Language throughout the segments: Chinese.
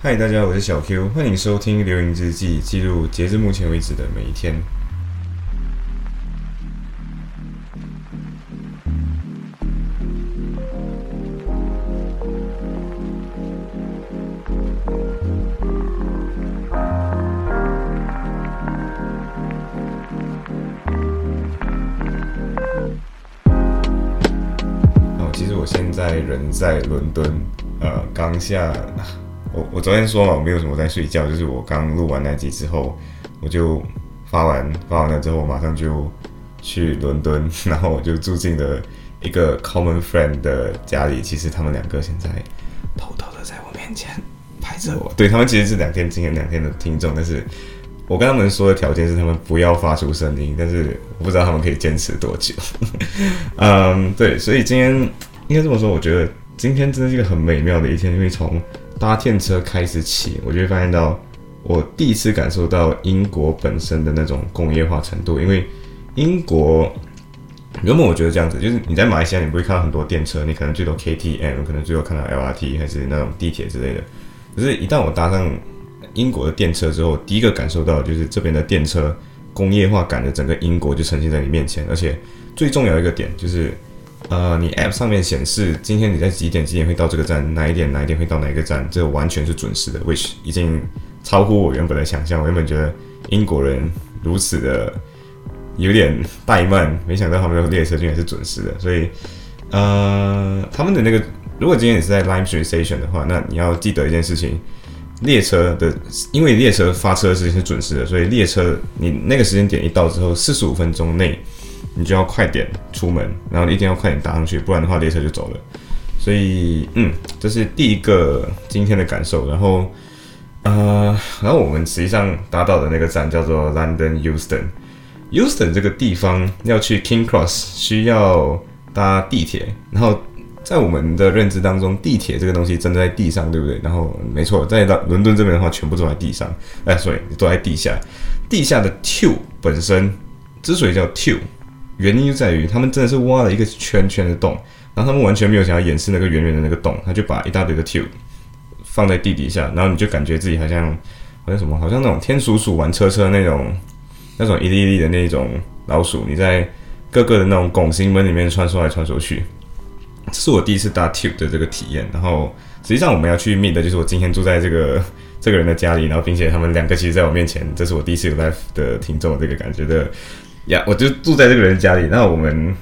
嗨，大家，我是小 Q，欢迎收听《流萤日记》，记录截至目前为止的每一天。哦，其实我现在人在伦敦，呃，刚下。我我昨天说嘛，我没有什么在睡觉，就是我刚录完那集之后，我就发完发完了之后，我马上就去伦敦，然后我就住进了一个 common friend 的家里。其实他们两个现在偷偷的在我面前拍着我，对他们其实是两天今天两天的听众，但是我跟他们说的条件是他们不要发出声音，但是我不知道他们可以坚持多久。嗯，对，所以今天应该这么说，我觉得今天真的是一个很美妙的一天，因为从搭电车开始起，我就会发现到我第一次感受到英国本身的那种工业化程度。因为英国原本我觉得这样子，就是你在马来西亚你不会看到很多电车，你可能最多 KTM，可能最多看到 LRT 还是那种地铁之类的。可是，一旦我搭上英国的电车之后，第一个感受到就是这边的电车工业化感的整个英国就呈现在你面前，而且最重要一个点就是。呃，你 App 上面显示今天你在几点几点会到这个站，哪一点哪一点会到哪一个站，这完全是准时的，which 已经超乎我原本的想象。我原本觉得英国人如此的有点怠慢，没想到他们的列车竟然是准时的。所以，呃，他们的那个，如果今天你是在 Lime Street Station 的话，那你要记得一件事情，列车的，因为列车发车的时间是准时的，所以列车你那个时间点一到之后，四十五分钟内。你就要快点出门，然后一定要快点搭上去，不然的话列车就走了。所以，嗯，这是第一个今天的感受。然后，呃，然后我们实际上搭到的那个站叫做 London Euston。Euston 这个地方要去 King Cross 需要搭地铁。然后，在我们的认知当中，地铁这个东西真在地上，对不对？然后，没错，在伦伦敦这边的话，全部都在地上。哎，所以都在地下。地下的 Tube 本身之所以叫 Tube。原因就在于他们真的是挖了一个圈圈的洞，然后他们完全没有想要掩饰那个圆圆的那个洞，他就把一大堆的 tube 放在地底下，然后你就感觉自己好像好像什么，好像那种天鼠鼠玩车车那种那种一粒一粒的那种老鼠，你在各个的那种拱形门里面穿梭来穿梭去。这是我第一次搭 tube 的这个体验。然后实际上我们要去 meet 的就是我今天住在这个 这个人的家里，然后并且他们两个其实在我面前，这是我第一次有 live 的听众这个感觉的。呀，我就住在这个人家里。那我们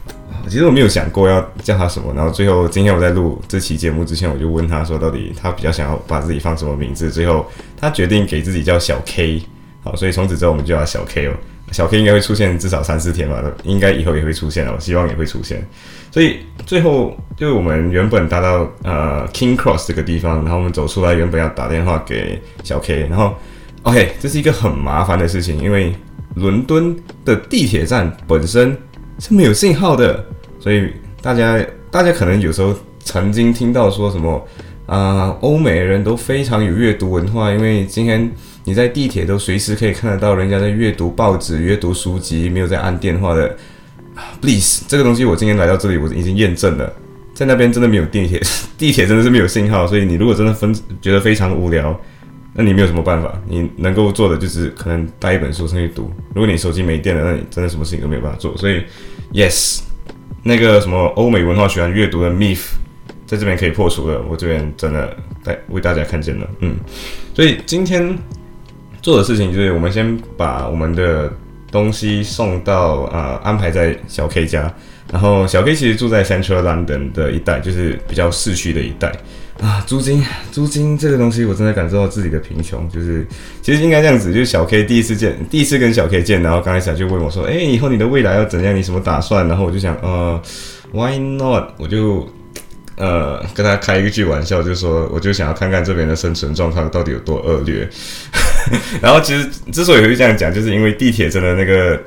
其实我没有想过要叫他什么。然后最后今天我在录这期节目之前，我就问他说，到底他比较想要把自己放什么名字？最后他决定给自己叫小 K。好，所以从此之后我们就叫小 K 哦。小 K 应该会出现至少三四天吧，应该以后也会出现了，我，希望也会出现。所以最后就是我们原本搭到呃 King Cross 这个地方，然后我们走出来，原本要打电话给小 K，然后 OK，这是一个很麻烦的事情，因为。伦敦的地铁站本身是没有信号的，所以大家大家可能有时候曾经听到说什么啊，欧美人都非常有阅读文化，因为今天你在地铁都随时可以看得到人家在阅读报纸、阅读书籍，没有在按电话的。Please，这个东西我今天来到这里，我已经验证了，在那边真的没有地铁，地铁真的是没有信号，所以你如果真的分觉得非常无聊。那你没有什么办法，你能够做的就是可能带一本书上去读。如果你手机没电了，那你真的什么事情都没有办法做。所以，yes，那个什么欧美文化喜欢阅读的 myth，在这边可以破除了。我这边真的带为大家看见了，嗯。所以今天做的事情就是，我们先把我们的东西送到啊，安排在小 K 家。然后小 K 其实住在 Central London 的一带，就是比较市区的一带。啊，租金，租金这个东西，我真的感受到自己的贫穷。就是，其实应该这样子，就是小 K 第一次见，第一次跟小 K 见，然后刚开始就问我说：“哎，以后你的未来要怎样？你什么打算？”然后我就想，呃，Why not？我就，呃，跟他开一句玩笑，就说，我就想要看看这边的生存状况到底有多恶劣。然后，其实之所以会这样讲，就是因为地铁真的那个，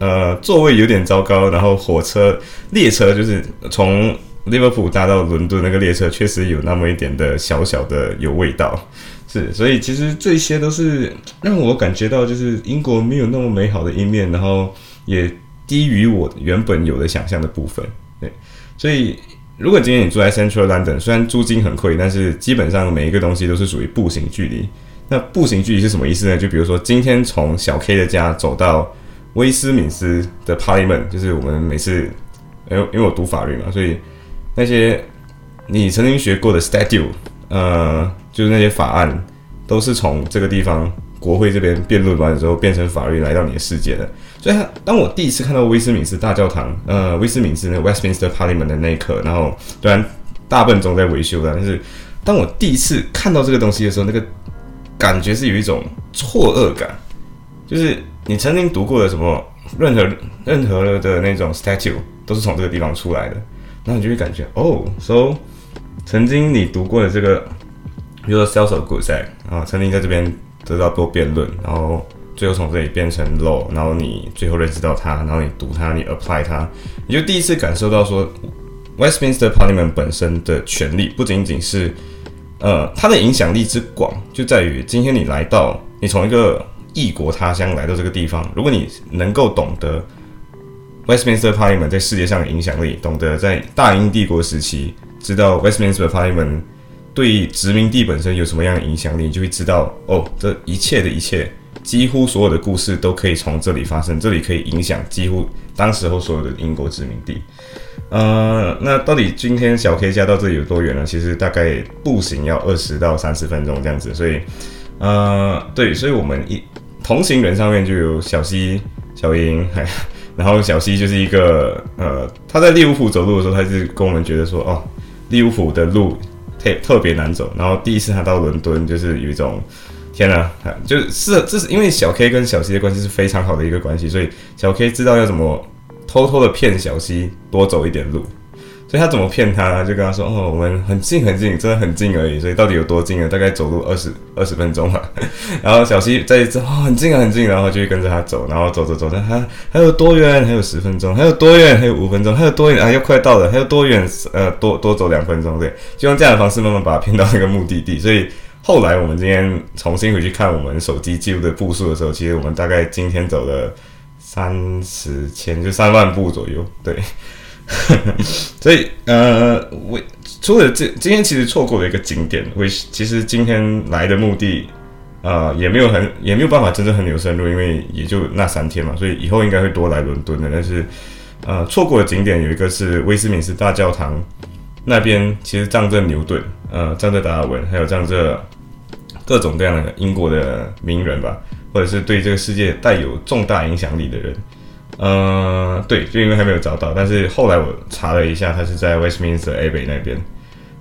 呃，座位有点糟糕，然后火车、列车就是从。利物浦搭到伦敦那个列车确实有那么一点的小小的有味道，是，所以其实这些都是让我感觉到就是英国没有那么美好的一面，然后也低于我原本有的想象的部分，对，所以如果今天你住在 Central London，虽然租金很贵，但是基本上每一个东西都是属于步行距离。那步行距离是什么意思呢？就比如说今天从小 K 的家走到威斯敏斯的 Parliament，就是我们每次，因为因为我读法律嘛，所以那些你曾经学过的 statute，呃，就是那些法案，都是从这个地方国会这边辩论完之后变成法律来到你的世界的。所以，当我第一次看到威斯敏斯大教堂，呃，威斯敏斯那 Westminster Parliament 的那一刻，然后虽然大笨钟在维修的，但是当我第一次看到这个东西的时候，那个。感觉是有一种错愕感，就是你曾经读过的什么任何任何的那种 statue 都是从这个地方出来的，然后你就会感觉哦，so 曾经你读过的这个，比如说 sales of goods，啊，曾经在这边得到多辩论，然后最后从这里变成 law，然后你最后认识到它，然后你读它，你 apply 它，你就第一次感受到说 Westminster Parliament 本身的权利不仅仅是。呃，它的影响力之广，就在于今天你来到，你从一个异国他乡来到这个地方，如果你能够懂得 Westminster Parliament 在世界上的影响力，懂得在大英帝国时期知道 Westminster Parliament 对殖民地本身有什么样的影响力，就会知道哦，这一切的一切，几乎所有的故事都可以从这里发生，这里可以影响几乎当时候所有的英国殖民地。呃，那到底今天小 K 家到这里有多远呢？其实大概步行要二十到三十分钟这样子，所以，呃，对，所以我们一同行人上面就有小西、小英，然后小西就是一个呃，他在利物浦走路的时候，他是跟我们觉得说，哦，利物浦的路特特别难走，然后第一次他到伦敦，就是有一种天哪，就是是这是因为小 K 跟小西的关系是非常好的一个关系，所以小 K 知道要怎么。偷偷的骗小西多走一点路，所以他怎么骗他？就跟他说：“哦，我们很近很近，真的很近而已。”所以到底有多近呢？大概走路二十二十分钟吧。然后小西再一次哦，很近啊，很近，然后就跟着他走，然后走着走着，还还有多远？还有十分钟？还有多远？还有五分钟？还有多远？啊，又快到了！还有多远？呃，多多走两分钟，对，就用这样的方式慢慢把他骗到那个目的地。所以后来我们今天重新回去看我们手机记录的步数的时候，其实我们大概今天走了。三十千就三万步左右，对，所以呃，我除了这今天其实错过了一个景点，为其实今天来的目的啊也没有很也没有办法真正很有深入，因为也就那三天嘛，所以以后应该会多来伦敦的。但是呃，错过的景点有一个是威斯敏斯大教堂那边，其实葬着牛顿，呃，葬着达尔文，还有葬着各种各样的英国的名人吧。或者是对这个世界带有重大影响力的人，嗯，对，就因为还没有找到，但是后来我查了一下，他是在 Westminster Abbey 那边。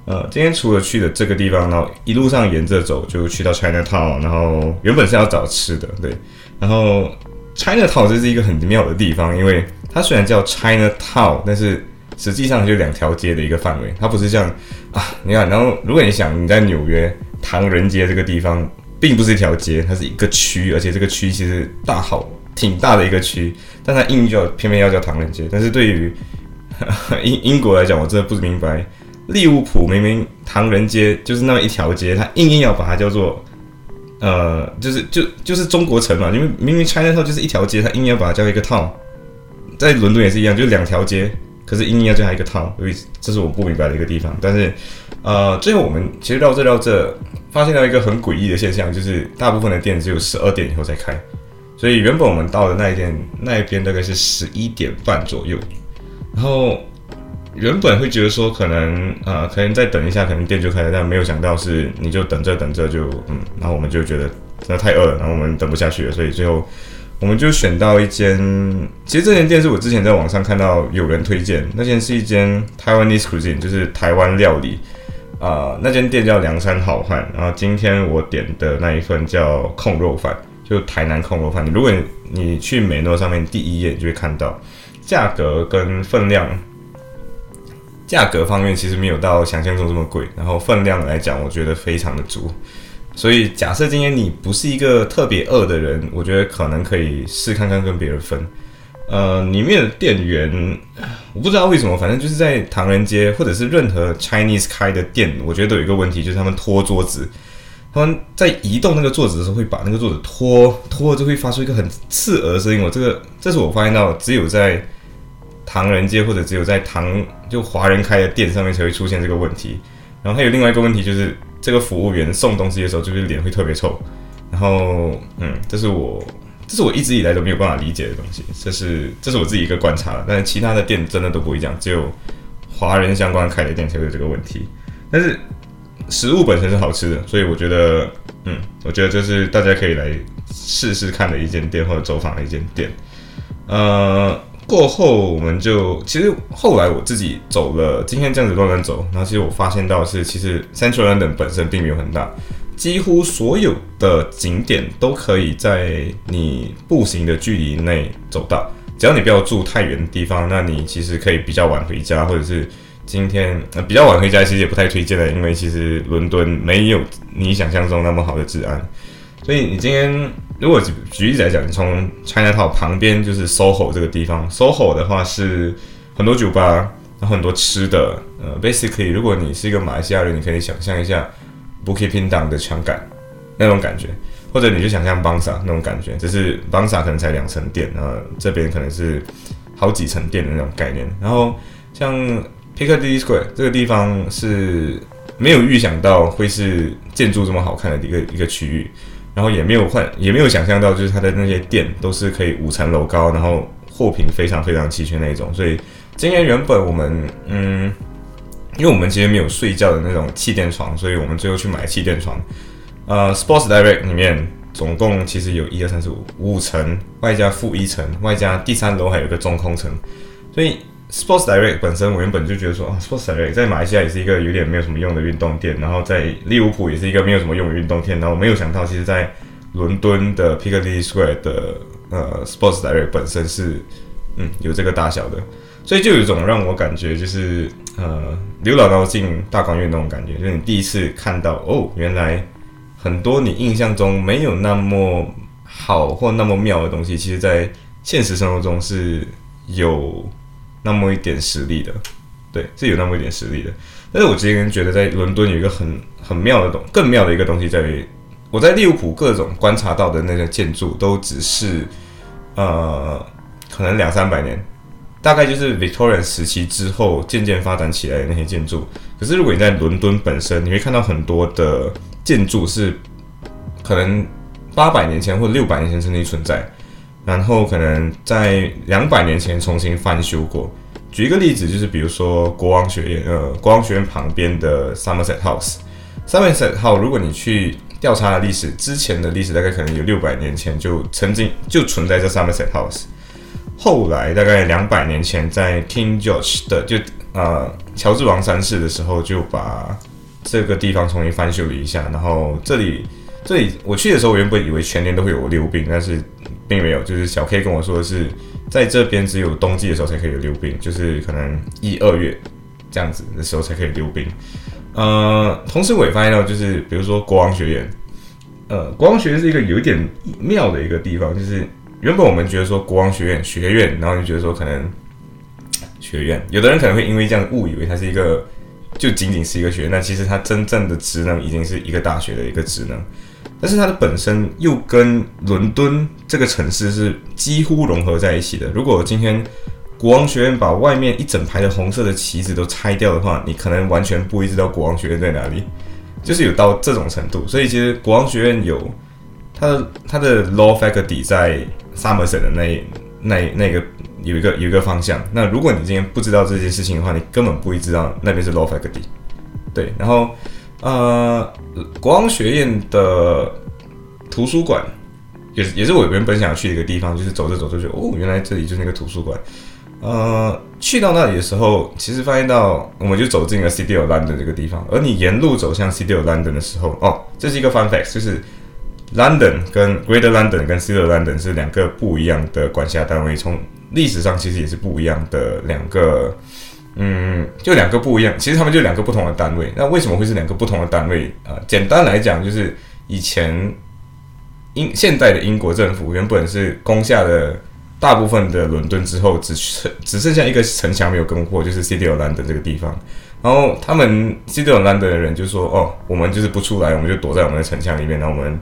呃，今天除了去的这个地方，然后一路上沿着走，就去到 China Town，然后原本是要找吃的，对，然后 China Town 这是一个很妙的地方，因为它虽然叫 China Town，但是实际上就两条街的一个范围，它不是像啊，你看，然后如果你想你在纽约唐人街这个地方。并不是一条街，它是一个区，而且这个区其实大好挺大的一个区，但它硬叫偏偏要叫唐人街。但是对于 英英国来讲，我真的不明白，利物浦明明唐人街就是那么一条街，它硬硬要把它叫做呃，就是就就是中国城嘛，因为明明 China Town 就是一条街，它硬要把它叫一个 town，在伦敦也是一样，就两条街，可是硬硬要叫它一个 town，所以这是我不明白的一个地方。但是呃，最后我们其实绕这绕这。发现了一个很诡异的现象，就是大部分的店只有十二点以后才开，所以原本我们到的那一天那一边大概是十一点半左右，然后原本会觉得说可能啊可能再等一下，可能店就开了，但没有想到是你就等着等着就嗯，然后我们就觉得真的太饿了，然后我们等不下去了，所以最后我们就选到一间，其实这间店是我之前在网上看到有人推荐，那间是一间 Taiwanese cuisine，就是台湾料理。啊，那间店叫梁山好汉，然后今天我点的那一份叫控肉饭，就台南控肉饭店。如果你去美诺上面第一页，就会看到价格跟分量，价格方面其实没有到想象中这么贵，然后分量来讲，我觉得非常的足。所以假设今天你不是一个特别饿的人，我觉得可能可以试看看跟别人分。呃，里面的店员我不知道为什么，反正就是在唐人街或者是任何 Chinese 开的店，我觉得都有一个问题，就是他们拖桌子，他们在移动那个桌子的时候会把那个桌子拖拖，就会发出一个很刺耳的声音。我这个这是我发现到只有在唐人街或者只有在唐就华人开的店上面才会出现这个问题。然后还有另外一个问题就是，这个服务员送东西的时候就是脸会特别臭。然后，嗯，这是我这是我一直以来都没有办法理解的东西。这是这是我自己一个观察，但是其他的店真的都不会这样，只有华人相关开的店才会有这个问题。但是食物本身是好吃的，所以我觉得，嗯，我觉得这是大家可以来试试看的一间店或者走访的一间店。呃，过后我们就其实后来我自己走了，今天这样子乱乱走，然后其实我发现到是，其实 Central London 本身并没有很大，几乎所有的景点都可以在你步行的距离内走到，只要你不要住太远的地方，那你其实可以比较晚回家，或者是。今天呃比较晚回家，其实也不太推荐的，因为其实伦敦没有你想象中那么好的治安。所以你今天如果举例子来讲，你从 China Town 旁边就是 SOHO 这个地方，SOHO 的话是很多酒吧，然后很多吃的。呃，basically 如果你是一个马来西亚人，你可以想象一下 Bukit Pindang 的枪感那种感觉，或者你就想象 Bangsa 那种感觉，只是 Bangsa 可能才两层店，然后，这边可能是好几层店的那种概念。然后像 Piccadilly Square 这个地方是没有预想到会是建筑这么好看的一个一个区域，然后也没有换，也没有想象到就是它的那些店都是可以五层楼高，然后货品非常非常齐全那一种。所以今天原本我们嗯，因为我们今天没有睡觉的那种气垫床，所以我们最后去买气垫床。呃，Sports Direct 里面总共其实有一二三四五五层，外加负一层，外加第三楼还有个中空层，所以。Sports Direct 本身，我原本就觉得说啊，Sports Direct 在马来西亚也是一个有点没有什么用的运动店，然后在利物浦也是一个没有什么用的运动店，然后没有想到，其实，在伦敦的 Piccadilly Square 的呃 Sports Direct 本身是嗯有这个大小的，所以就有一种让我感觉就是呃刘姥姥进大观园那种感觉，就是你第一次看到哦，原来很多你印象中没有那么好或那么妙的东西，其实在现实生活中是有。那么一点实力的，对，是有那么一点实力的。但是我今天觉得在伦敦有一个很很妙的东，更妙的一个东西在于，我在利物浦各种观察到的那些建筑都只是，呃，可能两三百年，大概就是 Victorian 时期之后渐渐发展起来的那些建筑。可是如果你在伦敦本身，你会看到很多的建筑是可能八百年前或者六百年前曾经存在。然后可能在两百年前重新翻修过。举一个例子，就是比如说国王学院，呃，国王学院旁边的 Somerset House。Somerset House，如果你去调查历史，之前的历史大概可能有六百年前就曾经就存在这 Somerset House。后来大概两百年前，在 King George 的就呃乔治王三世的时候，就把这个地方重新翻修了一下。然后这里这里我去的时候，我原本以为全年都会有溜冰，但是。并没有，就是小 K 跟我说的是，在这边只有冬季的时候才可以溜冰，就是可能一二月这样子的时候才可以溜冰。呃，同时我也发现到，就是比如说国王学院，呃，国王学院是一个有点妙的一个地方，就是原本我们觉得说国王学院学院，然后就觉得说可能学院，有的人可能会因为这样误以为它是一个就仅仅是一个学院，那其实它真正的职能已经是一个大学的一个职能。但是它的本身又跟伦敦这个城市是几乎融合在一起的。如果今天国王学院把外面一整排的红色的旗子都拆掉的话，你可能完全不会知道国王学院在哪里，就是有到这种程度。所以其实国王学院有它的它的 law faculty 在 Somerset 的那那那个有一个有一个方向。那如果你今天不知道这件事情的话，你根本不会知道那边是 law faculty。对，然后。呃，国王学院的图书馆也是也是我原本想去的一个地方，就是走着走着就哦，原来这里就是那个图书馆。呃，去到那里的时候，其实发现到我们就走进了 City of London 这个地方，而你沿路走向 City of London 的时候，哦，这是一个 fun fact，就是 London 跟 Greater London 跟 City of London 是两个不一样的管辖单位，从历史上其实也是不一样的两个。嗯，就两个不一样，其实他们就两个不同的单位。那为什么会是两个不同的单位啊？简单来讲，就是以前英现代的英国政府原本是攻下了大部分的伦敦之后，只剩只剩下一个城墙没有攻破，就是 City of London 这个地方。然后他们 City of London 的人就说：“哦，我们就是不出来，我们就躲在我们的城墙里面，然后我们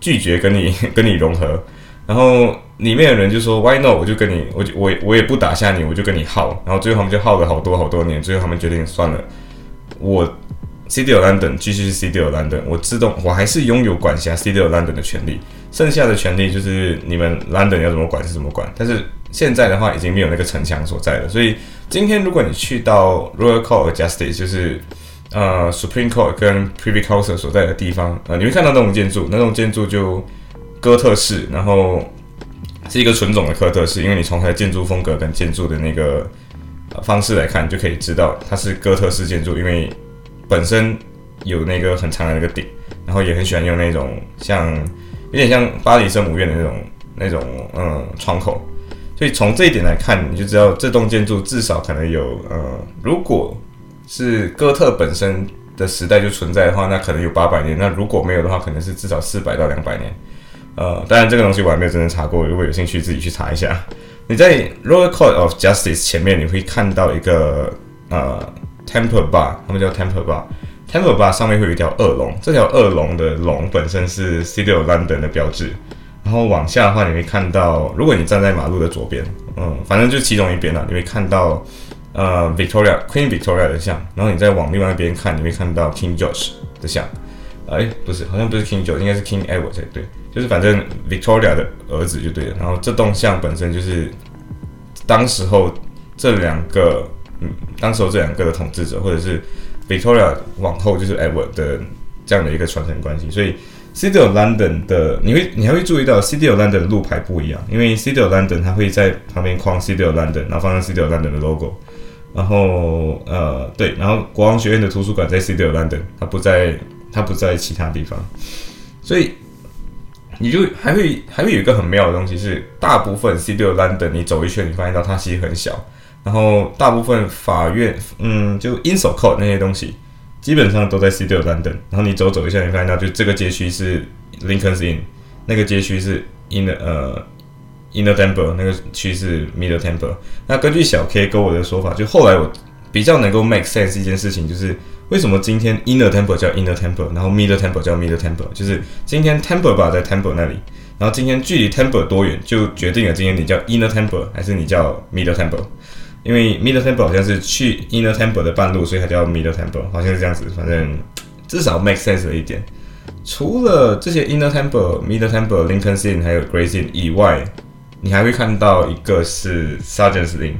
拒绝跟你 跟你融合。”然后里面的人就说 Why not？我就跟你，我就我我也不打下你，我就跟你耗。然后最后他们就耗了好多好多年，最后他们决定算了，我 City of London 继续 City of London，我自动我还是拥有管辖 City of London 的权利，剩下的权利就是你们 London 要怎么管是怎么管。但是现在的话已经没有那个城墙所在了，所以今天如果你去到 Royal Court of Justice，就是呃，Supreme Court 跟 Privy Council 所在的地方，呃，你会看到那种建筑，那种建筑就哥特式，然后是一个纯种的哥特式，因为你从它的建筑风格跟建筑的那个方式来看，就可以知道它是哥特式建筑，因为本身有那个很长的那个顶，然后也很喜欢用那种像有点像巴黎圣母院的那种那种嗯窗口，所以从这一点来看，你就知道这栋建筑至少可能有呃，如果是哥特本身的时代就存在的话，那可能有八百年。那如果没有的话，可能是至少四百到两百年。呃，当然这个东西我还没有真正查过，如果有兴趣自己去查一下。你在 Royal Court of Justice 前面你会看到一个呃 Temple Bar，他们叫 Temple Bar。Temple Bar 上面会有一条恶龙，这条恶龙的龙本身是 City of London 的标志。然后往下的话，你会看到，如果你站在马路的左边，嗯，反正就其中一边了，你会看到。呃，Victoria Queen Victoria 的像，然后你再往另外一边看，你会看到 King George 的像。哎，不是，好像不是 King George，应该是 King Edward 才对。就是反正 Victoria 的儿子就对了。然后这栋像本身就是当时候这两个，嗯，当时候这两个的统治者，或者是 Victoria 往后就是 Edward 的这样的一个传承关系。所以 City of London 的，你会你还会注意到 City of London 的路牌不一样，因为 City of London 它会在旁边框 City of London，然后放上 City of London 的 logo。然后呃对，然后国王学院的图书馆在 City of London，它不在它不在其他地方，所以你就还会还会有一个很妙的东西是，大部分 City of London 你走一圈，你发现到它其实很小，然后大部分法院嗯就 i n s o Court 那些东西基本上都在 City of London，然后你走走一下，你发现到就这个街区是 Lincoln's Inn，那个街区是 In 呃。Inner Temple 那个区是 Middle Temple。那根据小 K 跟我的说法，就后来我比较能够 make sense 一件事情，就是为什么今天 Inner Temple 叫 Inner Temple，然后 Middle Temple 叫 Middle Temple，就是今天 Temple 吧在 Temple 那里，然后今天距离 Temple 多远，就决定了今天你叫 Inner Temple 还是你叫 Middle Temple。因为 Middle Temple 好像是去 Inner Temple 的半路，所以它叫 Middle Temple，好像是这样子。反正至少 make sense 了一点。除了这些 Inner Temple、Middle Temple、Lincoln's Inn 还有 Grace Inn 以外，你还会看到一个是 sergeant sin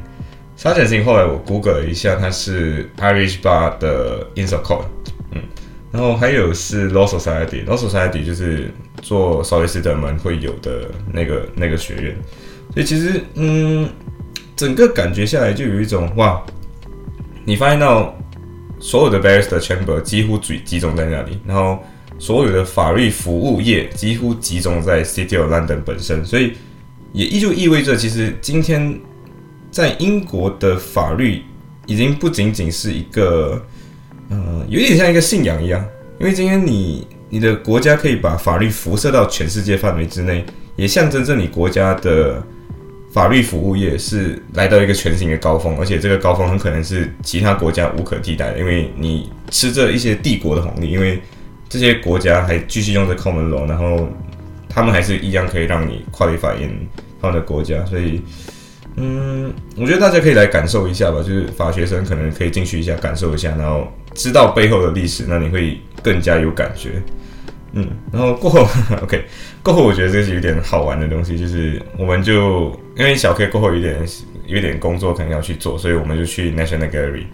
Inn，Sergeant's Inn 后来我 Google 了一下，它是 Irish Bar 的 Inside Code，嗯，然后还有是 Law Society，Law Society 就是做少律师的们会有的那个那个学院，所以其实嗯，整个感觉下来就有一种哇，你发现到所有的 Barrister Chamber 几乎集集中在那里，然后所有的法律服务业几乎集中在 City of London 本身，所以。也依旧意味着，其实今天在英国的法律已经不仅仅是一个，呃，有点像一个信仰一样。因为今天你你的国家可以把法律辐射到全世界范围之内，也象征着你国家的法律服务业是来到一个全新的高峰，而且这个高峰很可能是其他国家无可替代的，因为你吃着一些帝国的红利，因为这些国家还继续用着 common law，然后他们还是一样可以让你 qualify in。的国家，所以，嗯，我觉得大家可以来感受一下吧。就是法学生可能可以进去一下，感受一下，然后知道背后的历史，那你会更加有感觉。嗯，然后过后，OK，过后我觉得这是有点好玩的东西，就是我们就因为小 K 过后有点有点工作可能要去做，所以我们就去 National Gallery。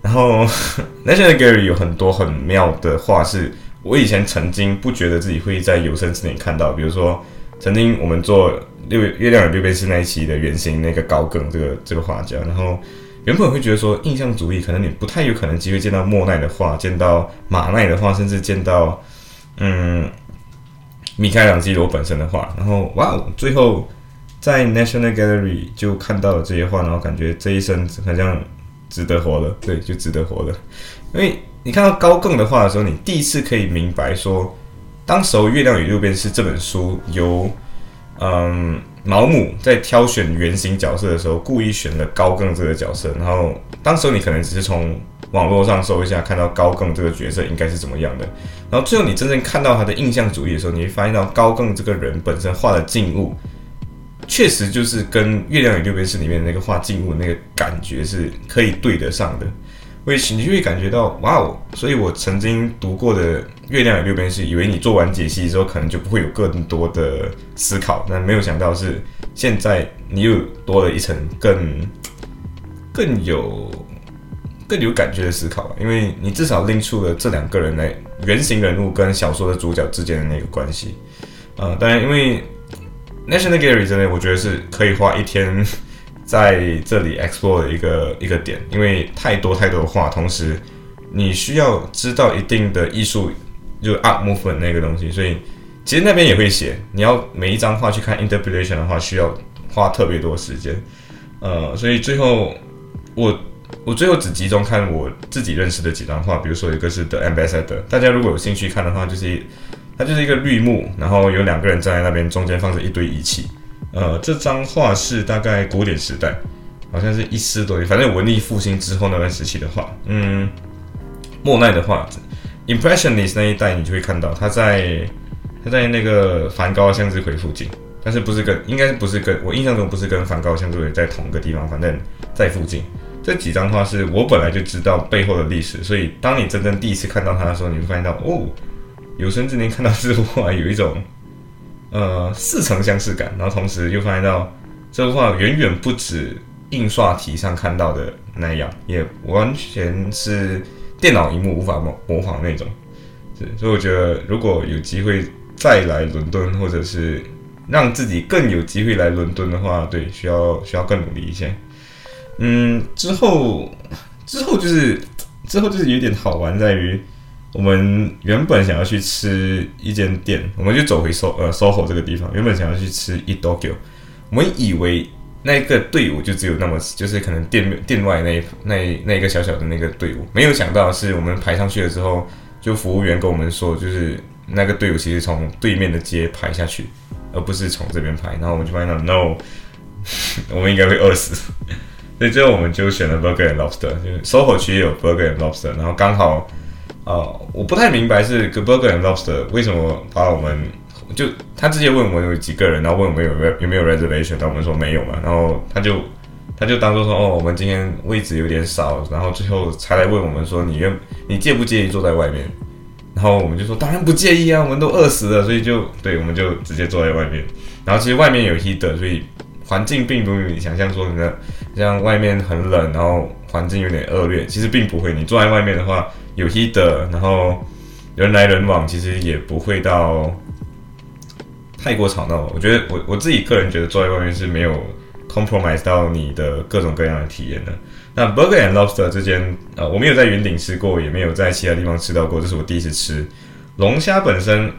然后 National Gallery 有很多很妙的画，是我以前曾经不觉得自己会在有生之年看到，比如说曾经我们做。六月亮与六便士那一期的原型那个高更这个这个画家，然后原本会觉得说印象主义可能你不太有可能机会见到莫奈的画，见到马奈的画，甚至见到嗯米开朗基罗本身的画，然后哇，最后在 National Gallery 就看到了这些画，然后感觉这一生好像值得活了，对，就值得活了。因为你看到高更的画的时候，你第一次可以明白说，当时候《月亮与六边》是这本书由。嗯毛姆在挑选原型角色的时候，故意选了高更这个角色，然后当时候你可能只是从网络上搜一下，看到高更这个角色应该是怎么样的，然后最后你真正看到他的印象主义的时候，你会发现到高更这个人本身画的静物，确实就是跟《月亮与六便士》里面那个画静物那个感觉是可以对得上的。会你就会感觉到哇哦，所以我曾经读过的《月亮与六边形》，以为你做完解析之后，可能就不会有更多的思考，但没有想到是现在你又多了一层更更有更有感觉的思考，因为你至少拎出了这两个人来原型人物跟小说的主角之间的那个关系。呃，当然，因为 National Gallery 真的，我觉得是可以花一天。在这里 explore 的一个一个点，因为太多太多的画，同时你需要知道一定的艺术，就 art movement 那个东西，所以其实那边也会写，你要每一张画去看 interpretation 的话，需要花特别多时间。呃，所以最后我我最后只集中看我自己认识的几张画，比如说一个是 The Ambassador，大家如果有兴趣看的话，就是它就是一个绿幕，然后有两个人站在那边，中间放着一堆仪器。呃，这张画是大概古典时代，好像是一四多年，反正文艺复兴之后那段时期的画。嗯，莫奈的画，Impressionist 那一代你就会看到他在他在那个梵高向日葵附近，但是不是跟应该不是跟我印象中不是跟梵高向日葵在同一个地方，反正在附近。这几张画是我本来就知道背后的历史，所以当你真正第一次看到它的时候，你会发现到哦，有生之年看到这幅画有一种。呃，似曾相识感，然后同时又发现到这幅画远远不止印刷体上看到的那样，也完全是电脑荧幕无法模模仿那种。是，所以我觉得如果有机会再来伦敦，或者是让自己更有机会来伦敦的话，对，需要需要更努力一些。嗯，之后之后就是之后就是有点好玩在于。我们原本想要去吃一间店，我们就走回 So 呃 SOHO 这个地方。原本想要去吃 e d o g o 我们以为那个队伍就只有那么，就是可能店店外那一那那一个小小的那个队伍。没有想到是我们排上去了之后，就服务员跟我们说，就是那个队伍其实从对面的街排下去，而不是从这边排。然后我们就发现到 No，我们应该会饿死。所以最后我们就选了 Burger and Lobster，就是 SOHO 区也有 Burger and Lobster，然后刚好。呃，我不太明白是 Burger and Lobster 为什么把我们就他直接问我们有几个人，然后问我们有没有有没有 reservation，但我们说没有嘛，然后他就他就当做说哦，我们今天位置有点少，然后最后才来问我们说你愿你介不介意坐在外面，然后我们就说当然不介意啊，我们都饿死了，所以就对我们就直接坐在外面，然后其实外面有 heater，所以环境并不如你想象说的像外面很冷，然后环境有点恶劣，其实并不会，你坐在外面的话。有 heat，然后人来人往，其实也不会到太过吵闹。我觉得我我自己个人觉得坐在外面是没有 compromise 到你的各种各样的体验的。那 Burger and Lobster 这间，呃，我没有在云顶吃过，也没有在其他地方吃到过，这是我第一次吃龙虾本身。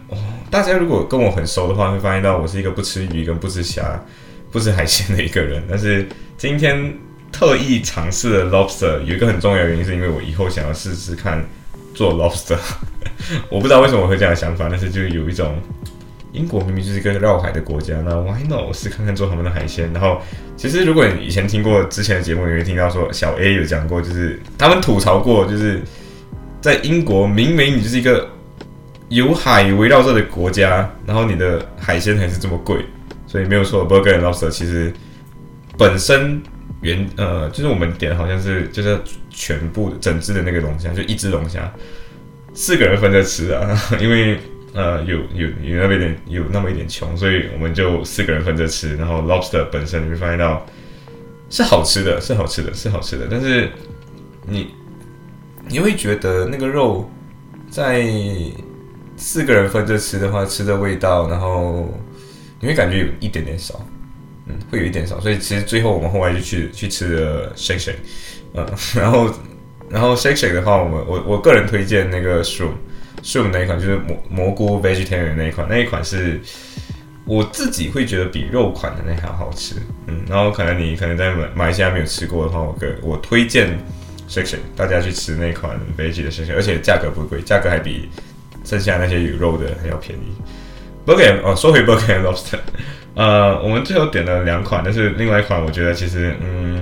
大家如果跟我很熟的话，会发现到我是一个不吃鱼跟不吃虾、不吃海鲜的一个人。但是今天。特意尝试了 lobster，有一个很重要的原因，是因为我以后想要试试看做 lobster。我不知道为什么会这样的想法，但是就有一种英国明明就是一个绕海的国家，那 why not 试看看做他们的海鲜？然后，其实如果你以前听过之前的节目，你会听到说小 A 有讲过，就是他们吐槽过，就是在英国明明你就是一个有海围绕着的国家，然后你的海鲜还是这么贵，所以没有错，burger and lobster 其实本身。原呃，就是我们点好像是就是全部整只的那个龙虾，就一只龙虾，四个人分着吃啊，因为呃有有有那么一点有那么一点穷，所以我们就四个人分着吃。然后 lobster 本身你会发现到是好吃的，是好吃的，是好吃的，但是你你会觉得那个肉在四个人分着吃的话，吃的味道，然后你会感觉有一点点少。嗯，会有一点少，所以其实最后我们后来就去去吃了 shake shake，嗯，然后然后 shake shake 的话，我们我我个人推荐那个 shroom shroom 那一款，就是蘑蘑菇 vegetarian 那一款，那一款是我自己会觉得比肉款的那还好吃，嗯，然后可能你可能在马马来西亚没有吃过的话，我个我推荐 shake shake，大家去吃那款 veg 的 shake shake，而且价格不贵，价格还比剩下那些有肉的还要便宜。burger 哦，说回 burger and lobster，呃，我们最后点了两款，但是另外一款我觉得其实嗯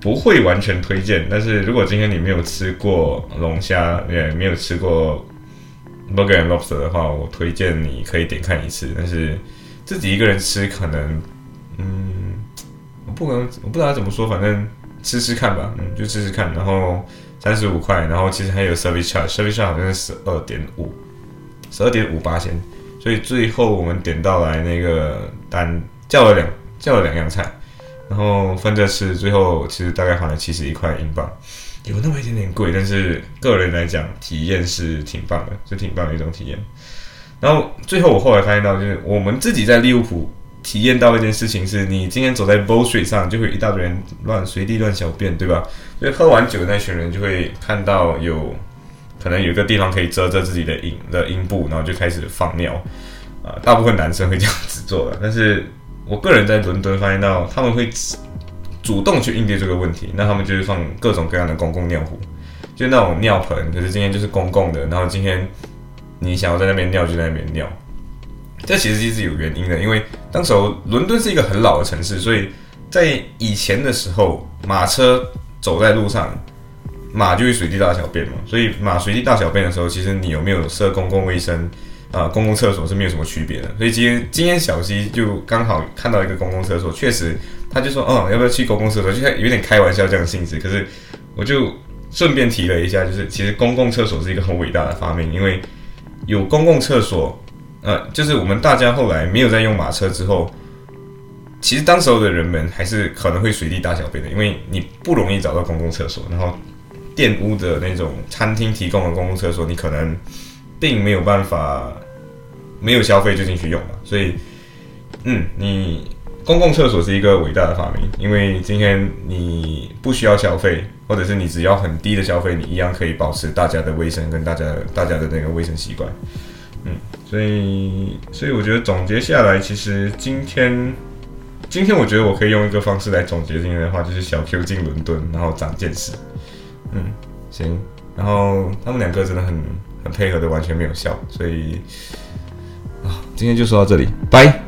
不会完全推荐。但是如果今天你没有吃过龙虾，也没有吃过 burger and lobster 的话，我推荐你可以点看一次。但是自己一个人吃可能嗯，我不能我不知道怎么说，反正吃吃看吧，嗯，就吃吃看。然后三十五块，然后其实还有 service charge，service charge 好像是十二点五，十二点五八千。所以最后我们点到来那个单叫了两叫了两样菜，然后分着吃，最后其实大概花了七十一块英镑，有那么一点点贵，但是个人来讲体验是挺棒的，是挺棒的一种体验。然后最后我后来发现到，就是我们自己在利物浦体验到一件事情，是你今天走在 Bow Street 上，就会一大堆人乱随地乱小便，对吧？所以喝完酒那群人就会看到有。可能有一个地方可以遮遮自己的阴的阴部，然后就开始放尿，啊，大部分男生会这样子做的。但是我个人在伦敦发现到，他们会主动去应对这个问题。那他们就是放各种各样的公共尿壶，就那种尿盆，可是今天就是公共的。然后今天你想要在那边尿就在那边尿。这其实其实有原因的，因为当时候伦敦是一个很老的城市，所以在以前的时候，马车走在路上。马就会随地大小便嘛，所以马随地大小便的时候，其实你有没有设公共卫生啊？公共厕所是没有什么区别的。所以今天今天小西就刚好看到一个公共厕所，确实他就说，哦，要不要去公共厕所？就有点开玩笑这样的性质。可是我就顺便提了一下，就是其实公共厕所是一个很伟大的发明，因为有公共厕所，呃，就是我们大家后来没有在用马车之后，其实当时候的人们还是可能会随地大小便的，因为你不容易找到公共厕所，然后。店屋的那种餐厅提供的公共厕所，你可能并没有办法没有消费就进去用嘛。所以，嗯，你公共厕所是一个伟大的发明，因为今天你不需要消费，或者是你只要很低的消费，你一样可以保持大家的卫生跟大家大家的那个卫生习惯。嗯，所以，所以我觉得总结下来，其实今天，今天我觉得我可以用一个方式来总结今天的话，就是小 Q 进伦敦，然后长见识。嗯，行，然后他们两个真的很很配合的，完全没有笑，所以啊，今天就说到这里，拜。